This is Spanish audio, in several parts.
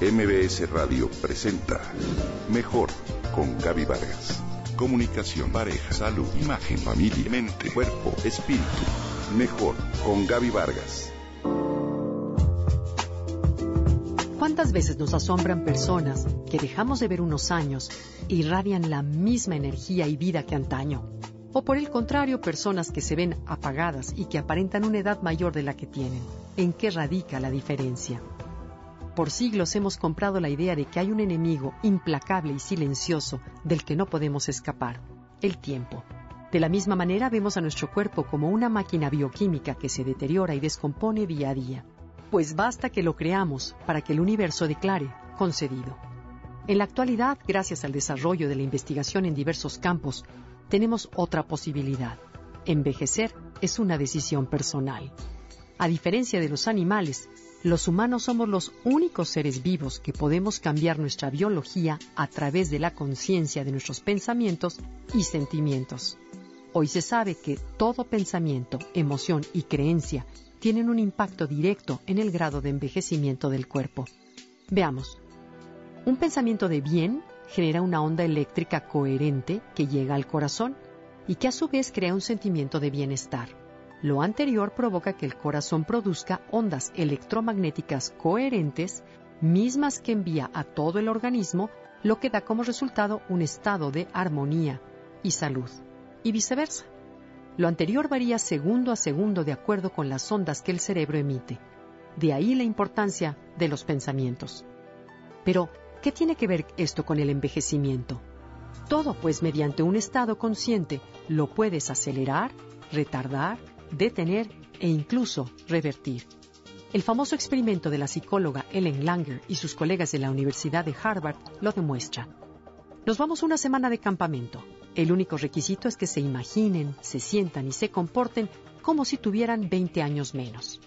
MBS Radio presenta Mejor con Gaby Vargas. Comunicación, pareja, salud, imagen, familia, mente, cuerpo, espíritu. Mejor con Gaby Vargas. ¿Cuántas veces nos asombran personas que dejamos de ver unos años e irradian la misma energía y vida que antaño? O por el contrario, personas que se ven apagadas y que aparentan una edad mayor de la que tienen. ¿En qué radica la diferencia? Por siglos hemos comprado la idea de que hay un enemigo implacable y silencioso del que no podemos escapar, el tiempo. De la misma manera vemos a nuestro cuerpo como una máquina bioquímica que se deteriora y descompone día a día. Pues basta que lo creamos para que el universo declare concedido. En la actualidad, gracias al desarrollo de la investigación en diversos campos, tenemos otra posibilidad. Envejecer es una decisión personal. A diferencia de los animales, los humanos somos los únicos seres vivos que podemos cambiar nuestra biología a través de la conciencia de nuestros pensamientos y sentimientos. Hoy se sabe que todo pensamiento, emoción y creencia tienen un impacto directo en el grado de envejecimiento del cuerpo. Veamos. Un pensamiento de bien genera una onda eléctrica coherente que llega al corazón y que a su vez crea un sentimiento de bienestar. Lo anterior provoca que el corazón produzca ondas electromagnéticas coherentes, mismas que envía a todo el organismo, lo que da como resultado un estado de armonía y salud, y viceversa. Lo anterior varía segundo a segundo de acuerdo con las ondas que el cerebro emite. De ahí la importancia de los pensamientos. Pero, ¿Qué tiene que ver esto con el envejecimiento? Todo, pues mediante un estado consciente lo puedes acelerar, retardar, detener e incluso revertir. El famoso experimento de la psicóloga Ellen Langer y sus colegas de la Universidad de Harvard lo demuestra. Nos vamos una semana de campamento. El único requisito es que se imaginen, se sientan y se comporten como si tuvieran 20 años menos.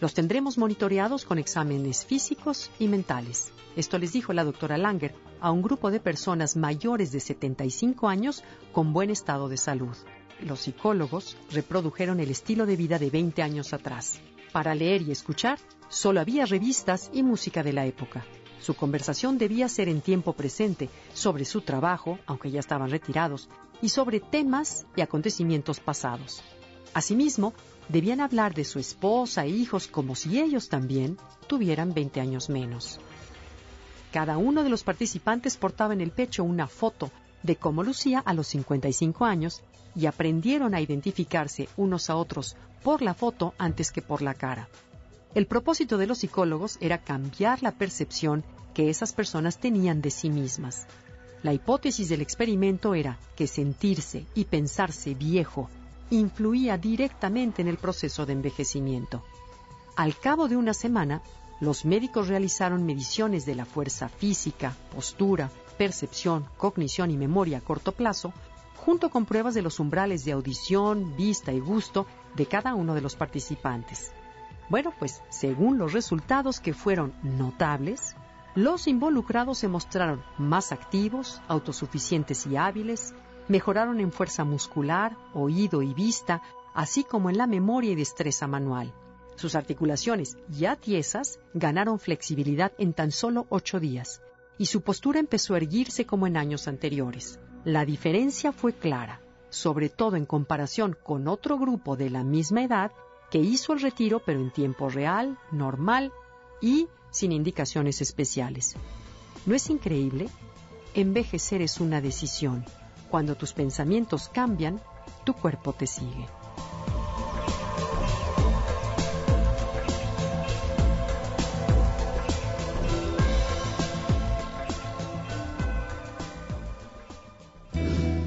Los tendremos monitoreados con exámenes físicos y mentales. Esto les dijo la doctora Langer a un grupo de personas mayores de 75 años con buen estado de salud. Los psicólogos reprodujeron el estilo de vida de 20 años atrás. Para leer y escuchar, solo había revistas y música de la época. Su conversación debía ser en tiempo presente sobre su trabajo, aunque ya estaban retirados, y sobre temas y acontecimientos pasados. Asimismo, debían hablar de su esposa e hijos como si ellos también tuvieran 20 años menos. Cada uno de los participantes portaba en el pecho una foto de cómo lucía a los 55 años y aprendieron a identificarse unos a otros por la foto antes que por la cara. El propósito de los psicólogos era cambiar la percepción que esas personas tenían de sí mismas. La hipótesis del experimento era que sentirse y pensarse viejo influía directamente en el proceso de envejecimiento. Al cabo de una semana, los médicos realizaron mediciones de la fuerza física, postura, percepción, cognición y memoria a corto plazo, junto con pruebas de los umbrales de audición, vista y gusto de cada uno de los participantes. Bueno, pues según los resultados que fueron notables, los involucrados se mostraron más activos, autosuficientes y hábiles, mejoraron en fuerza muscular, oído y vista, así como en la memoria y destreza manual. Sus articulaciones, ya tiesas, ganaron flexibilidad en tan solo ocho días, y su postura empezó a erguirse como en años anteriores. La diferencia fue clara, sobre todo en comparación con otro grupo de la misma edad que hizo el retiro pero en tiempo real, normal y sin indicaciones especiales. ¿No es increíble? Envejecer es una decisión cuando tus pensamientos cambian, tu cuerpo te sigue.